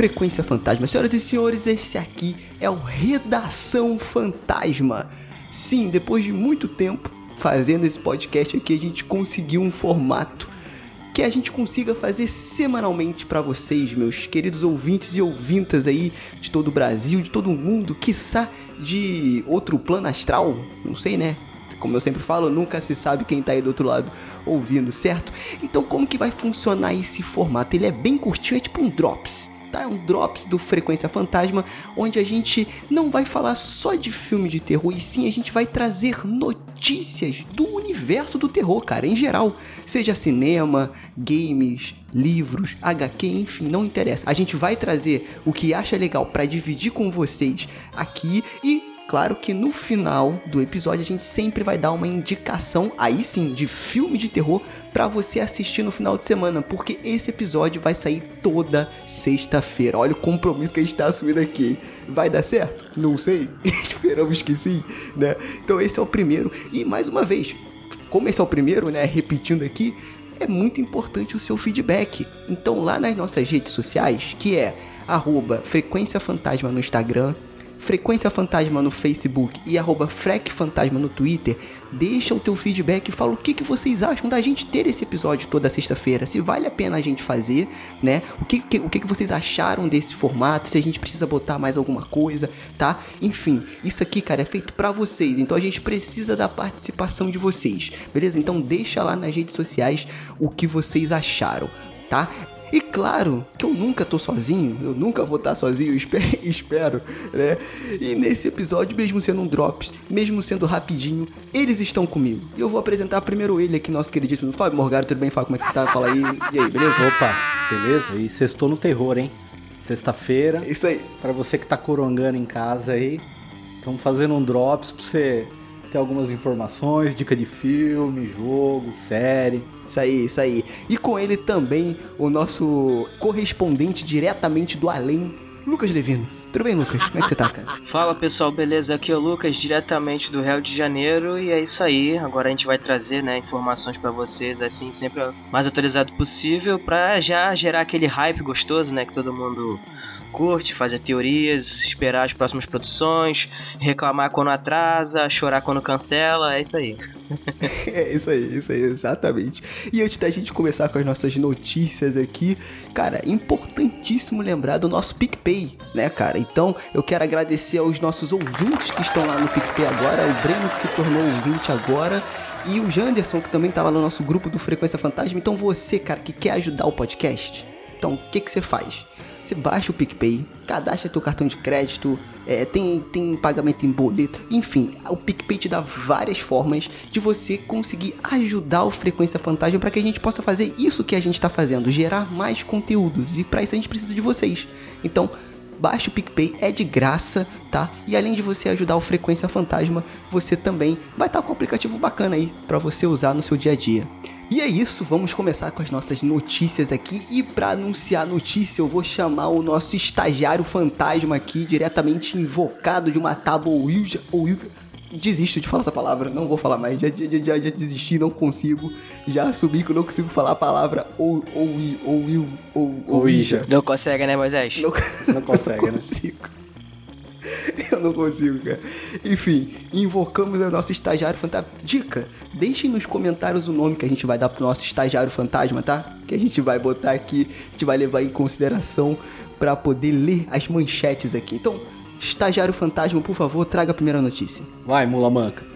Frequência Fantasma. Senhoras e senhores, esse aqui é o Redação Fantasma. Sim, depois de muito tempo fazendo esse podcast aqui, a gente conseguiu um formato que a gente consiga fazer semanalmente para vocês, meus queridos ouvintes e ouvintas aí de todo o Brasil, de todo o mundo, quiçá de outro plano astral, não sei, né? Como eu sempre falo, nunca se sabe quem tá aí do outro lado ouvindo, certo? Então, como que vai funcionar esse formato? Ele é bem curtinho, é tipo um drops. Tá? É um drops do Frequência Fantasma, onde a gente não vai falar só de filme de terror, e sim a gente vai trazer notícias do universo do terror, cara, em geral. Seja cinema, games, livros, HQ, enfim, não interessa. A gente vai trazer o que acha legal pra dividir com vocês aqui e Claro que no final do episódio a gente sempre vai dar uma indicação, aí sim, de filme de terror pra você assistir no final de semana, porque esse episódio vai sair toda sexta-feira. Olha o compromisso que a gente tá assumindo aqui. Vai dar certo? Não sei. Esperamos que sim, né? Então esse é o primeiro. E mais uma vez, como esse é o primeiro, né, repetindo aqui, é muito importante o seu feedback. Então lá nas nossas redes sociais, que é arroba Frequência Fantasma no Instagram, Frequência Fantasma no Facebook e arroba Frec Fantasma no Twitter, deixa o teu feedback e fala o que, que vocês acham da gente ter esse episódio toda sexta-feira, se vale a pena a gente fazer, né? O que, que, o que, que vocês acharam desse formato, se a gente precisa botar mais alguma coisa, tá? Enfim, isso aqui, cara, é feito para vocês, então a gente precisa da participação de vocês, beleza? Então deixa lá nas redes sociais o que vocês acharam, tá? E claro que eu nunca tô sozinho, eu nunca vou estar sozinho, espero, né? E nesse episódio, mesmo sendo um drops, mesmo sendo rapidinho, eles estão comigo. E eu vou apresentar primeiro ele aqui, nosso queridíssimo Fábio Morgado. Tudo bem, Fábio? Como é que você tá? Fala aí. E aí, beleza? Opa, beleza? E sextou no terror, hein? Sexta-feira, Isso aí. pra você que tá corongando em casa aí, estamos fazendo um drops pra você ter algumas informações, dica de filme, jogo, série. Isso aí, isso aí. E com ele também o nosso correspondente diretamente do além, Lucas Levino. Tudo bem, Lucas? Como é que você tá, cara? Fala pessoal, beleza? Aqui é o Lucas, diretamente do Rio de Janeiro, e é isso aí. Agora a gente vai trazer né, informações pra vocês, assim, sempre mais atualizado possível, pra já gerar aquele hype gostoso, né? Que todo mundo curte, fazer teorias, esperar as próximas produções, reclamar quando atrasa, chorar quando cancela, é isso aí. É isso aí, isso aí, exatamente. E antes da gente começar com as nossas notícias aqui, cara, importantíssimo lembrar do nosso PicPay, né, cara? Então, eu quero agradecer aos nossos ouvintes que estão lá no PicPay agora, o Breno que se tornou ouvinte agora. E o Janderson, que também tá lá no nosso grupo do Frequência Fantasma. Então, você, cara, que quer ajudar o podcast, então, o que, que você faz? Você baixa o PicPay, cadastra teu cartão de crédito, é, tem, tem pagamento em boleto, enfim, o PicPay te dá várias formas de você conseguir ajudar o Frequência Fantasma para que a gente possa fazer isso que a gente está fazendo, gerar mais conteúdos. E para isso a gente precisa de vocês. Então, baixa o PicPay, é de graça, tá? E além de você ajudar o Frequência Fantasma, você também vai estar com um aplicativo bacana aí para você usar no seu dia a dia. E é isso, vamos começar com as nossas notícias aqui. E para anunciar a notícia, eu vou chamar o nosso estagiário fantasma aqui, diretamente invocado de uma tábua Ouija. Ouija. Desisto de falar essa palavra, não vou falar mais. Já, já, já, já desisti, não consigo. Já assumi que eu não consigo falar a palavra ou ou ou ou Ouija. Não consegue, né, Moisés? Não, Não consegue, né? consigo. Eu não consigo, cara. Enfim, invocamos o nosso estagiário fantasma. Dica: deixem nos comentários o nome que a gente vai dar pro nosso estagiário fantasma, tá? Que a gente vai botar aqui, a gente vai levar em consideração para poder ler as manchetes aqui. Então, estagiário fantasma, por favor, traga a primeira notícia. Vai, mula manca.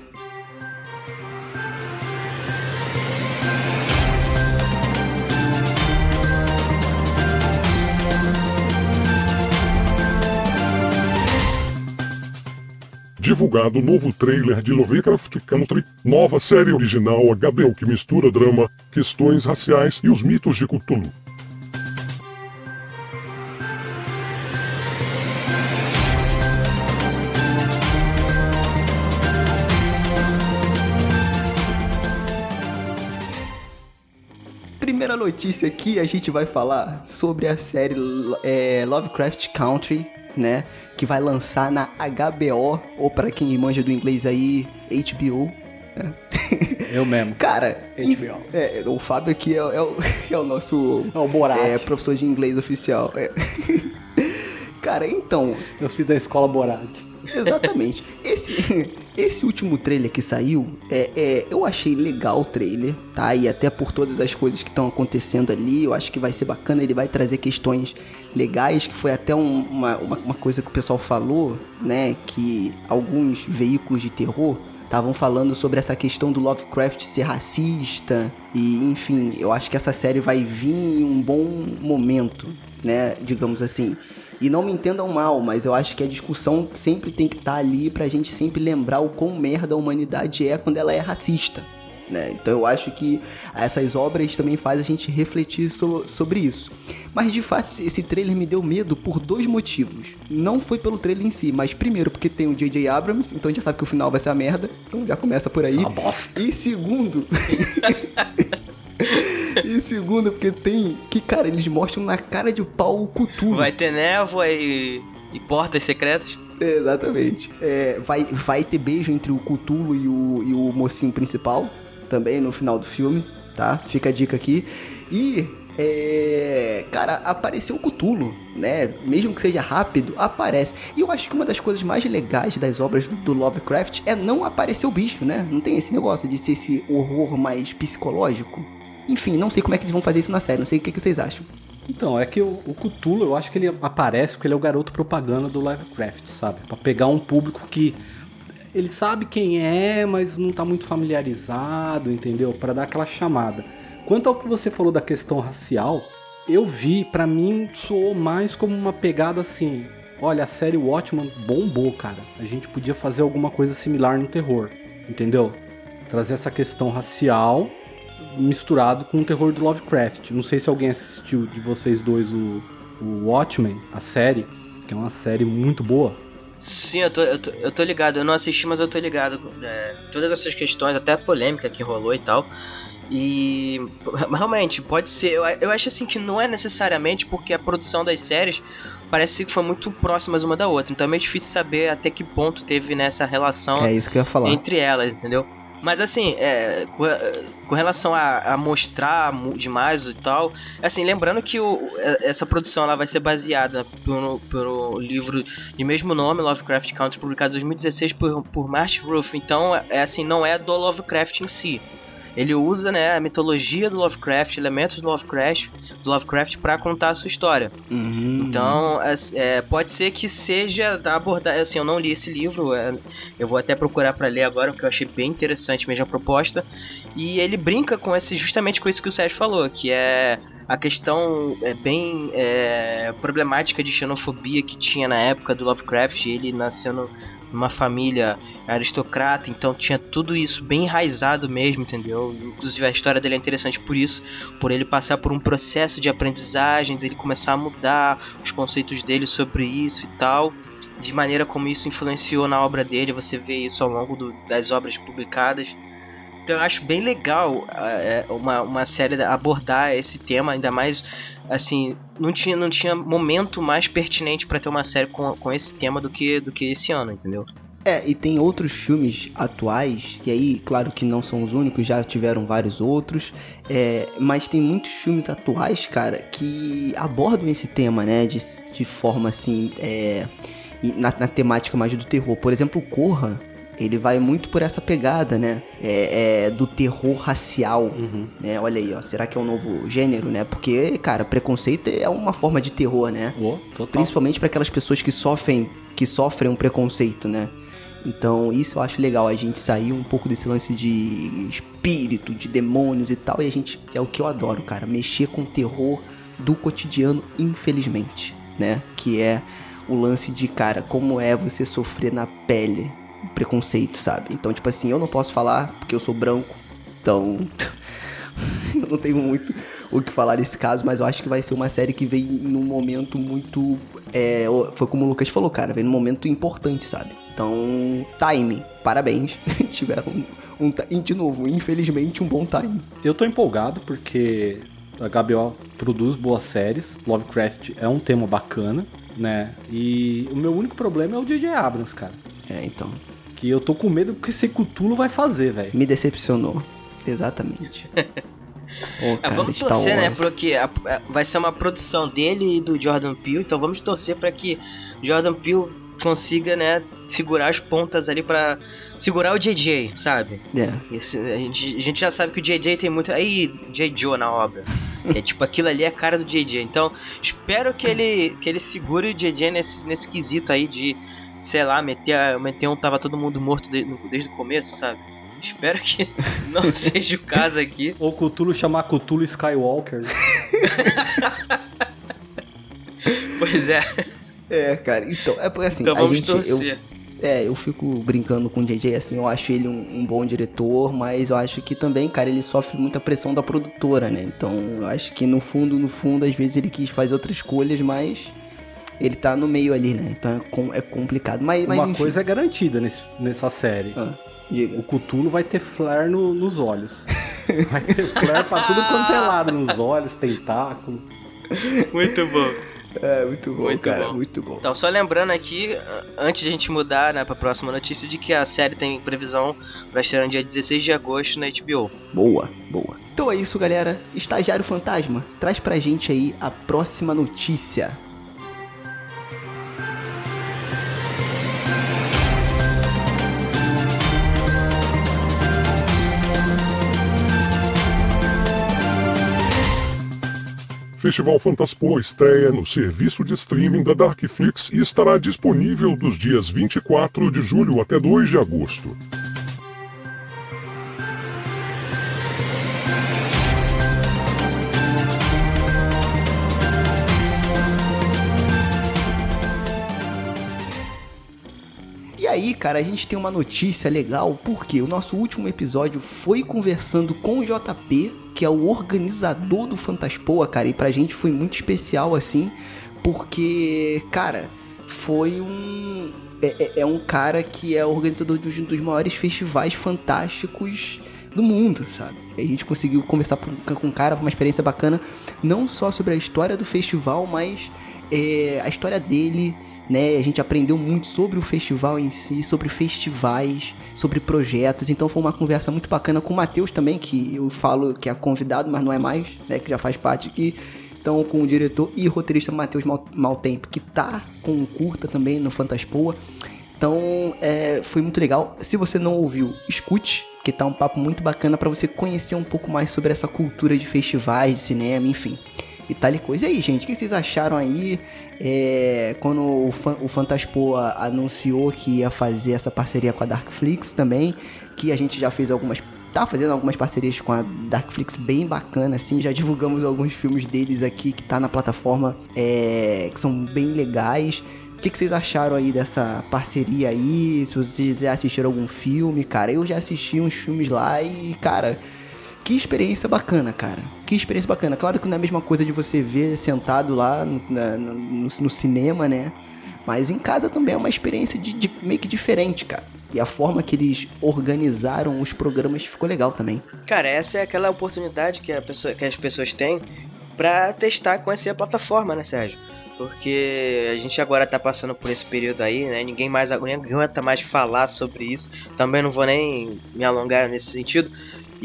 divulgado o novo trailer de Lovecraft Country, nova série original HBO que mistura drama, questões raciais e os mitos de Cthulhu. Notícia aqui, a gente vai falar sobre a série é, Lovecraft Country, né? Que vai lançar na HBO, ou para quem manja do inglês aí, HBO. né? Eu mesmo. Cara, HBO. é, o Fábio aqui é, é o, é o nosso É o Borat. é, professor de inglês oficial. é. Cara, então, Eu fiz da escola Borat. Exatamente. Esse, esse último trailer que saiu, é, é, eu achei legal o trailer, tá? E até por todas as coisas que estão acontecendo ali, eu acho que vai ser bacana. Ele vai trazer questões legais, que foi até um- uma, uma, uma coisa que o pessoal falou, né? Que alguns veículos de terror estavam falando sobre essa questão do Lovecraft ser racista. E, enfim, eu acho que essa série vai vir em um bom momento, né? Digamos assim. E não me entendam mal, mas eu acho que a discussão sempre tem que estar ali pra gente sempre lembrar o quão merda a humanidade é quando ela é racista. Né? Então eu acho que essas obras também fazem a gente refletir so- sobre isso. Mas de fato esse- esse trailer me deu medo por dois motivos. Não foi pelo trailer em si, mas primeiro porque tem o J.J. Abrams, então a gente já sabe que o final vai ser a merda. Então já começa por aí. Uma bosta. E segundo. e segundo, porque tem. Que, cara, eles mostram na cara de pau o Cthulhu. Vai ter névoa e, e portas secretas. Exatamente. É, vai, vai ter beijo entre o Cthulhu e o, e o mocinho principal, também no final do filme, tá? Fica a dica aqui. E, é, cara, apareceu o Cthulhu, né? Mesmo que seja rápido, aparece. E eu acho que uma das coisas mais legais das obras do Lovecraft é não aparecer o bicho, né? Não tem esse negócio de ser esse horror mais psicológico. Enfim, não sei como é que eles vão fazer isso na série, não sei o que, que vocês acham. Então, é que o, o Cthulhu, eu acho que ele aparece porque ele é o garoto propaganda do Lovecraft, sabe? Pra pegar um público que ele sabe quem é, mas não tá muito familiarizado, entendeu? Pra dar aquela chamada. Quanto ao que você falou da questão racial, eu vi, pra mim soou mais como uma pegada assim. Olha, a série Watchmen bombou, cara. A gente podia fazer alguma coisa similar no terror, entendeu? Trazer essa questão racial misturado com o terror do Lovecraft. Não sei se alguém assistiu de vocês dois o, o Watchmen, a série, que é uma série muito boa. Sim, eu tô, eu, tô, eu tô ligado. Eu não assisti, mas eu tô ligado. É, todas essas questões, até a polêmica que rolou e tal. E realmente, pode ser. Eu, eu acho assim que não é necessariamente porque a produção das séries parece que foi muito próximas uma da outra. Então é meio difícil saber até que ponto teve nessa relação É isso que eu ia falar. entre elas, entendeu? Mas assim, é, com, com relação a, a mostrar demais e tal, assim, lembrando que o, é- essa produção ela vai ser baseada pelo, pelo livro de mesmo nome, Lovecraft Country, publicado em 2016 por, por Marsh Ruff. Então, é assim, não é do Lovecraft em si. Ele usa né, a mitologia do Lovecraft, elementos do Lovecraft, do Lovecraft para contar a sua história. Uhum. Então, é, pode ser que seja da abordagem. Assim, eu não li esse livro, é, eu vou até procurar para ler agora, porque eu achei bem interessante mesmo a proposta. E ele brinca com esse, justamente com isso que o Sérgio falou, que é a questão é, bem é, problemática de xenofobia que tinha na época do Lovecraft. Ele nasceu numa família aristocrata, então tinha tudo isso bem enraizado mesmo, entendeu? Inclusive a história dele é interessante por isso, por ele passar por um processo de aprendizagem, dele começar a mudar os conceitos dele sobre isso e tal, de maneira como isso influenciou na obra dele, você vê isso ao longo do- das obras publicadas. Então eu acho bem legal ah, é, uma, uma série abordar esse tema, ainda mais assim, não tinha, não tinha momento mais pertinente pra ter uma série com, com esse tema do que, do que esse ano, entendeu? É, e tem outros filmes atuais, e aí, claro que não são os únicos, já tiveram vários outros, é, mas tem muitos filmes atuais, cara, que abordam esse tema, né, de, de forma assim, é, na, na temática mais do terror. Por exemplo, Corra, ele vai muito por essa pegada, né, é, é, do terror racial, né, olha aí, ó, será que é um novo gênero, né, porque, cara, preconceito é uma forma de terror, né, total. Principalmente para aquelas pessoas que sofrem, que sofrem um preconceito, né? Então, isso eu acho legal, a gente sair um pouco desse lance de espírito, de demônios e tal, e a gente é o que eu adoro, cara, mexer com o terror do cotidiano, infelizmente, né? Que é o lance de, cara, como é você sofrer na pele, preconceito, sabe? Então, tipo assim, eu não posso falar porque eu sou branco, então eu não tenho muito o que falar nesse caso, mas eu acho que vai ser uma série que vem num momento muito. É, foi como o Lucas falou, cara, vem num momento importante, sabe? Então, time, parabéns. Tiveram um, um, de novo, infelizmente, um bom time. Eu tô empolgado porque a HBO produz boas séries, Lovecraft é um tema bacana, né? E o meu único problema é o DJ Abrams, cara. É, então. Que eu tô com medo do que esse Cthulhu vai fazer, velho. Me decepcionou. Exatamente. Pô, é, cara, vamos torcer, né? Porque a, a, vai ser uma produção dele e do Jordan Peele, então vamos torcer para que Jordan Peele consiga, né, segurar as pontas ali para segurar o JJ, sabe? É. Esse, a, gente, a, gente, já sabe que o JJ tem muito. Aí, J. Joe na obra. é tipo, aquilo ali é a cara do JJ. Então, espero que ele, que ele segure o JJ nesse, nesse quesito aí de, sei lá, meter, meter um tava todo mundo morto de, desde o começo, sabe? Espero que não seja o caso aqui. Ou Cthulhu chamar Cthulhu Skywalker. pois é. É, cara, então, é porque assim, então, a gente. Eu, é, eu fico brincando com o JJ, assim, eu acho ele um, um, bom diretor, mas eu acho que também, cara, ele sofre muita pressão da produtora, né? Então, eu acho que no fundo, no fundo, às vezes ele quis fazer outras escolhas, mas ele tá no meio ali, né? Então é, é complicado. Mas, mas Uma enfim. coisa é garantida nesse, nessa série. Ah. O Cutulo vai ter flare no, nos olhos. Vai ter flare pra tudo quanto é lado, nos olhos, tentáculo. Muito bom. É, muito bom, muito cara, bom. muito bom. Então, só lembrando aqui, antes de a gente mudar né, pra próxima notícia, de que a série tem previsão pra estrear no dia 16 de agosto na HBO. Boa, boa. Então é isso, galera. Estagiário Fantasma, traz pra gente aí a próxima notícia. Festival Fantaspo estreia no serviço de streaming da Darkflix e estará disponível dos dias 24 de julho até 2 de agosto. E aí, cara, a gente tem uma notícia legal, porque o nosso último episódio foi conversando com o JP que é o organizador do Fantaspoa, cara, e pra gente foi muito especial assim, porque, cara, foi um. É, é, é um cara que é organizador de um dos maiores festivais fantásticos do mundo, sabe? A gente conseguiu conversar com o cara, uma experiência bacana, não só sobre a história do festival, mas é, a história dele, né? A gente aprendeu muito sobre o festival em si, sobre festivais, sobre projetos. Então foi uma conversa muito bacana com o Matheus também, que eu falo que é convidado, mas não é mais, né? Que já faz parte aqui. Então, com o diretor e roteirista Matheus Maltempo, que tá com um curta também no Fantaspoa. Então, é, foi muito legal. Se você não ouviu, escute, que tá um papo muito bacana para você conhecer um pouco mais sobre essa cultura de festivais, de cinema, enfim e tal e coisa. E aí, gente, o que vocês acharam aí é, quando o, o Fantaspo anunciou que ia fazer essa parceria com a Darkflix também, que a gente já fez algumas tá fazendo algumas parcerias com a Darkflix bem bacana, assim, já divulgamos alguns filmes deles aqui que tá na plataforma, é, que são bem legais. O que, que, vocês acharam aí dessa parceria aí? Se vocês já assistiram algum filme, cara, eu já assisti uns filmes lá e, cara, que experiência bacana, cara. Que experiência bacana. Claro que não é a mesma coisa de você ver sentado lá no, no, no cinema, né? Mas em casa também é uma experiência de, de, meio que diferente, cara. E a forma que eles organizaram os programas ficou legal também. Cara, essa é aquela oportunidade que, pessoa, que as pessoas têm para testar, conhecer a plataforma, né, Sérgio? Porque a gente agora tá passando por esse período aí, né? Ninguém mais aguenta mais falar sobre isso. Também não vou nem me alongar nesse sentido.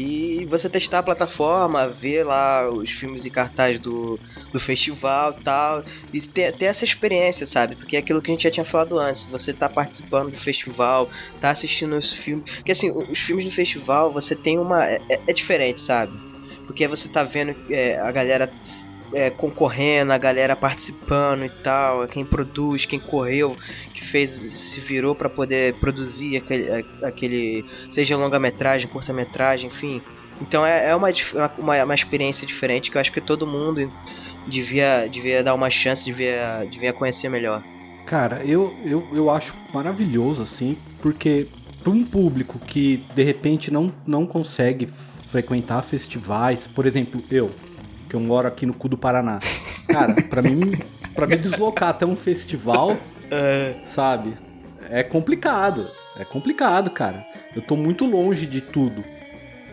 E você testar a plataforma, ver lá os filmes e cartaz do, do festival tal. E ter, ter essa experiência, sabe? Porque é aquilo que a gente já tinha falado antes. Você tá participando do festival, tá assistindo os filmes. Porque assim, os filmes do festival você tem uma. É, é diferente, sabe? Porque você tá vendo é, a galera é, concorrendo, a galera participando e tal, quem produz, quem correu, que fez, se virou para poder produzir aquele, aquele seja longa-metragem, curta-metragem, enfim. Então é, é uma, uma, uma experiência diferente que eu acho que todo mundo devia, devia dar uma chance, devia, devia conhecer melhor. Cara, eu, eu, eu acho maravilhoso, assim, porque para um público que de repente não, não consegue frequentar festivais, por exemplo, eu, que eu moro aqui no cu do Paraná. Cara, para mim, para me deslocar até um festival, sabe? É complicado. É complicado, cara. Eu tô muito longe de tudo.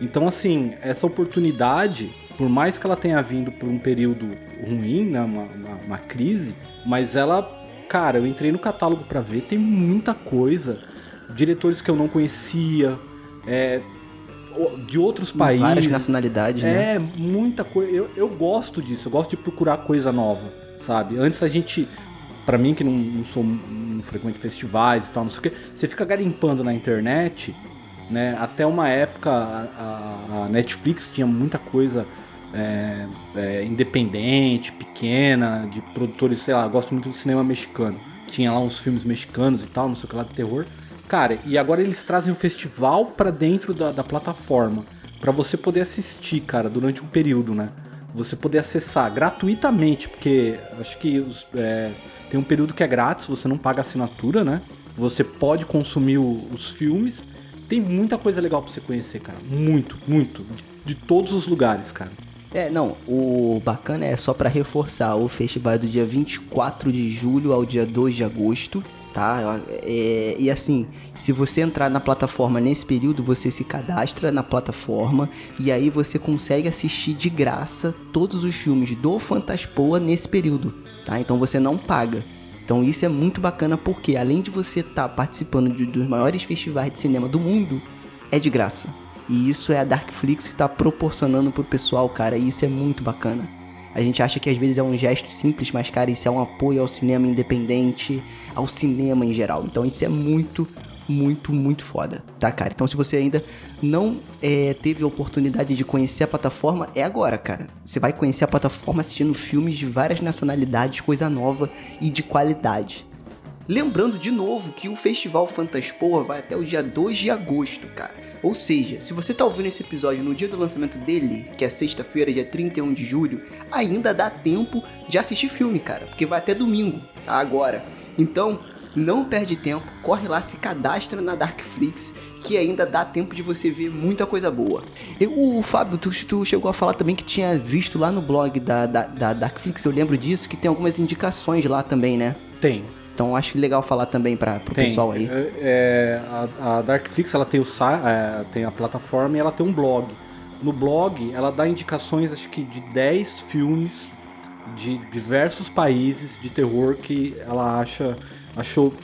Então, assim, essa oportunidade, por mais que ela tenha vindo por um período ruim, né, uma, uma, uma crise, mas ela, cara, eu entrei no catálogo pra ver, tem muita coisa. Diretores que eu não conhecia, é, de outros países. Várias nacionalidades, né? É, muita coisa. Eu, eu gosto disso, eu gosto de procurar coisa nova, sabe? Antes a gente, Pra mim que não, não sou não frequento festivais e tal, não sei o que, você fica garimpando na internet, né? Até uma época a, a- Netflix tinha muita coisa é, é, independente, pequena, de produtores, sei lá, gosto muito do cinema mexicano. Tinha lá uns filmes mexicanos e tal, não sei o que lá de terror. Cara, e agora eles trazem o festival pra dentro da, da plataforma. Pra você poder assistir, cara, durante um período, né? Você poder acessar gratuitamente, porque acho que os, é, tem um período que é grátis, você não paga assinatura, né? Você pode consumir o- os filmes. Tem muita coisa legal pra você conhecer, cara. Muito, muito. De, de todos os lugares, cara. É, não, o bacana é só pra reforçar, o festival é do dia 24 de julho ao dia 2 de agosto, tá? É, e assim, se você entrar na plataforma nesse período, você se cadastra na plataforma e aí você consegue assistir de graça todos os filmes do Fantaspoa nesse período, tá? Então você não paga. Então isso é muito bacana porque além de você estar participando de- dos maiores festivais de cinema do mundo, é de graça. E isso é a Darkflix que está proporcionando pro pessoal, cara, e isso é muito bacana. A gente acha que às vezes é um gesto simples, mas, cara, isso é um apoio ao cinema independente, ao cinema em geral. Então isso é muito, muito, muito foda, tá, cara? Então se você ainda não é, teve a oportunidade de conhecer a plataforma, é agora, cara. Você vai conhecer a plataforma assistindo filmes de várias nacionalidades, coisa nova e de qualidade. Lembrando de novo que o Festival Fantaspoa vai até o dia 2 de agosto, cara. Ou seja, se você tá ouvindo esse episódio no dia do lançamento dele, que é sexta-feira, dia 31 de julho, ainda dá tempo de assistir filme, cara, porque vai até domingo, tá? Agora. Então, não perde tempo, corre lá, se cadastra na Darkflix, que ainda dá tempo de você ver muita coisa boa. O Fábio, tu, tu chegou a falar também que tinha visto lá no blog da, da, da Darkflix, eu lembro disso, que tem algumas indicações lá também, né? Tem. Então acho legal falar também para Tem. pessoal aí. É, é, a, a Darkflix ela tem, o, é, tem a plataforma e ela tem um blog. No blog ela dá indicações, acho que de 10 filmes de diversos países de terror que ela acha achou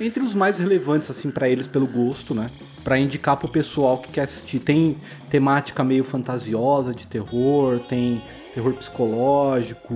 entre os mais relevantes assim para eles pelo gosto, né? Para indicar pro pessoal que quer assistir. Tem temática meio fantasiosa de terror, tem terror psicológico,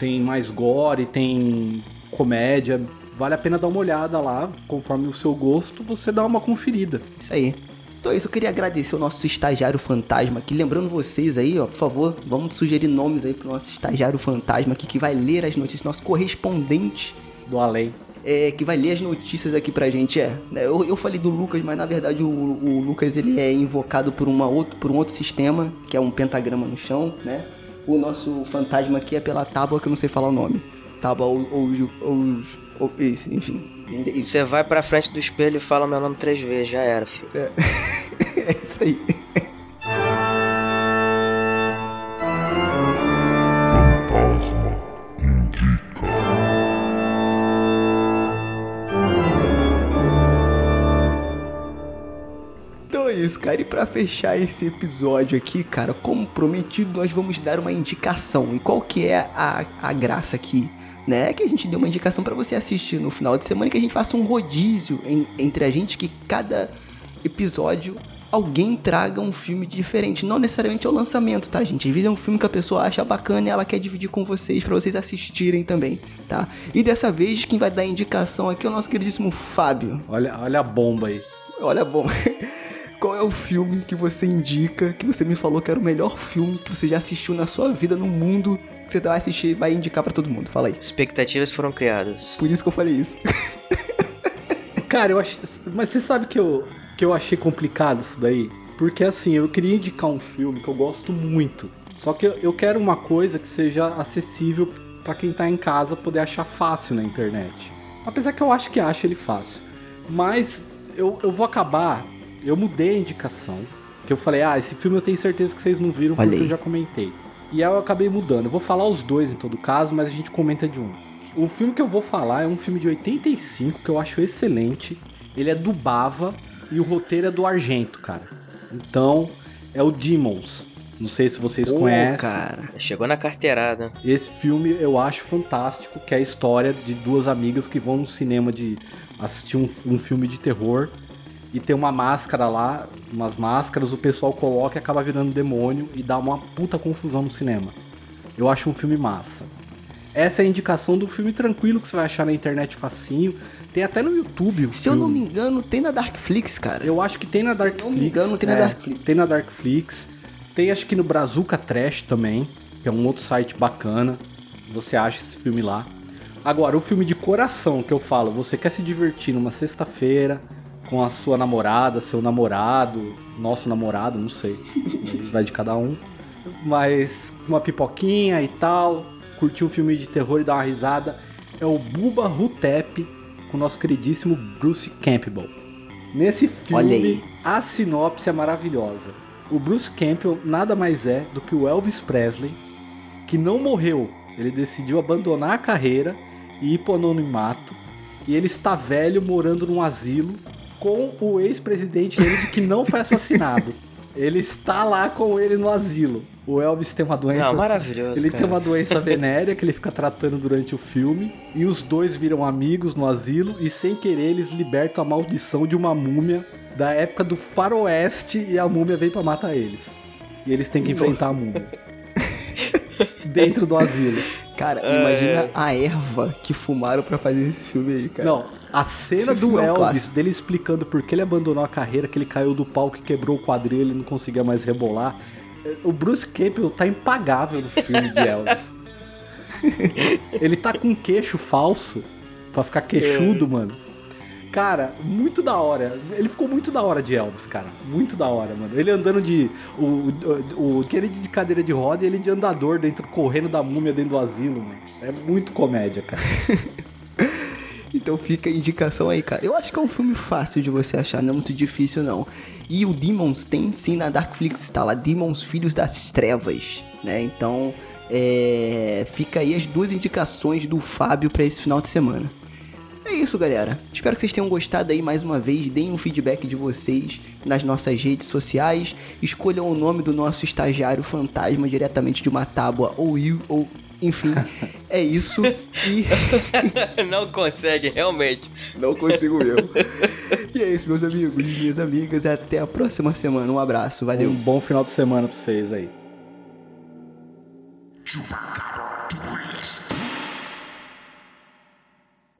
tem mais gore, tem comédia. Vale a pena dar uma olhada lá, conforme o seu gosto, você dá uma conferida. Isso aí. Então é isso, eu queria agradecer o nosso estagiário fantasma aqui. Lembrando vocês aí, ó, por favor, vamos sugerir nomes aí pro nosso estagiário fantasma aqui que vai ler as notícias, nosso correspondente Do além. é, que vai ler as notícias aqui pra gente. É, né, eu, eu falei do Lucas, mas na verdade o, o Lucas ele é invocado por, uma outro, por um outro sistema, que é um pentagrama no chão, né? O nosso fantasma aqui é pela tábua que eu não sei falar o nome. Tábua ou. ou, ou, ou isso, enfim. É. Você vai pra frente do espelho e fala meu nome três vezes, já era, filho. é isso aí. Isso, cara. E pra fechar esse episódio aqui, cara, como prometido, nós vamos dar uma indicação. E qual que é a, a graça aqui? Né? É que a gente deu uma indicação pra você assistir no final de semana, que a gente faça um rodízio em- entre a gente, que cada episódio alguém traga um filme diferente. Não necessariamente é o lançamento, tá, gente? Às vezes é um filme que a pessoa acha bacana e ela quer dividir com vocês, pra vocês assistirem também, tá? E dessa vez, quem vai dar a indicação aqui é o nosso queridíssimo Fábio. Olha, olha a bomba aí. Olha, bom. Qual é o filme que você indica, que você me falou que era o melhor filme que você já assistiu na sua vida, no mundo, que você vai assistir e vai indicar pra todo mundo? Fala aí. Expectativas foram criadas. Por isso que eu falei isso. Cara, eu achei. Mas você sabe que eu, que eu achei complicado isso daí? Porque assim, eu queria indicar um filme que eu gosto muito. Só que eu, eu quero uma coisa que seja acessível pra quem tá em casa poder achar fácil na internet. Apesar que eu acho que acha ele fácil. Mas eu, eu vou acabar. Eu mudei a indicação. Que eu falei, ah, esse filme eu tenho certeza que vocês não viram Olha porque eu já comentei. E aí eu acabei mudando. Eu vou falar os dois em todo caso, mas a gente comenta de um. O filme que eu vou falar é um filme de 85 que eu acho excelente. Ele é do Bava e o roteiro é do Argento, cara. Então, é o Demons. Não sei se vocês Ô, conhecem. cara. Chegou na carteirada. Esse filme eu acho fantástico, que é a história de duas amigas que vão no cinema de assistir um, um filme de terror e tem uma máscara lá, umas máscaras, o pessoal coloca e acaba virando demônio e dá uma puta confusão no cinema. Eu acho um filme massa. Essa é a indicação do filme tranquilo que você vai achar na internet facinho. Tem até no YouTube Se eu não filme. me engano, tem na Darkflix, cara. Eu acho que tem na Se eu Darkflix. não me engano, tem na é, Darkflix. Tem na Darkflix. Tem acho que no Brazuca Trash também, que é um outro site bacana. Você acha esse filme lá. Agora, o filme de coração que eu falo, você quer se divertir numa sexta-feira com a sua namorada, seu namorado, nosso namorado, não sei. Vai de cada um. Mas uma pipoquinha e tal, curtir um filme de terror e dar uma risada. É o Buba Hutep com o nosso queridíssimo Bruce Campbell. Nesse filme, a sinopse é maravilhosa. O Bruce Campbell nada mais é do que o Elvis Presley, que não morreu. Ele decidiu abandonar a carreira e ir pro anonimato. E ele está velho morando num asilo com o ex-presidente Kennedy que não foi assassinado. Ele está lá com ele no asilo. O Elvis tem uma doença. Não, maravilhoso. Ele cara. tem uma doença venérea que ele fica tratando durante o filme. E os dois viram amigos no asilo. E sem querer, eles libertam a maldição de uma múmia da época do faroeste. E a múmia vem pra matar eles. E eles têm que enfrentar a múmia. Dentro do asilo. Cara, É. imagina a erva que fumaram pra fazer esse filme aí, cara. Não, a cena Esse do filme é um Elvis, dele explicando por que ele abandonou a carreira, que ele caiu do palco e quebrou o quadril, ele não conseguia mais rebolar. O Bruce Campbell tá impagável no filme de Elvis. ele tá com um queixo falso pra ficar queixudo, É. mano. Cara, muito da hora. Ele ficou muito da hora de Elvis, cara. Muito da hora, mano. Ele andando de. O, o, o de cadeira de roda e ele de andador dentro, correndo da múmia dentro do asilo, mano. É muito comédia, cara. Então fica a indicação aí, cara. Eu acho que é um filme fácil de você achar, não é muito difícil, não. E o Demons tem sim na Darkflix, tá lá, Demons Filhos das Trevas, né? Então, é... fica aí as duas indicações do Fábio pra esse final de semana. É isso, galera. Espero que vocês tenham gostado aí mais uma vez. Deem um feedback de vocês nas nossas redes sociais. Escolham o nome do nosso estagiário fantasma diretamente de uma tábua ou eu, ou enfim. É isso. E Não consegue, realmente. não consigo mesmo. E é isso, meus amigos e minhas amigas. Até a próxima semana. Um abraço. Valeu. Um bom final de semana pra vocês aí.